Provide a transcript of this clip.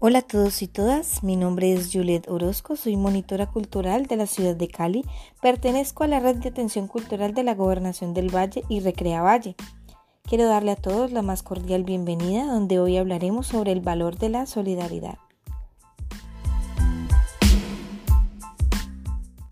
Hola a todos y todas, mi nombre es Juliet Orozco, soy monitora cultural de la ciudad de Cali, pertenezco a la red de atención cultural de la Gobernación del Valle y Recrea Valle. Quiero darle a todos la más cordial bienvenida donde hoy hablaremos sobre el valor de la solidaridad.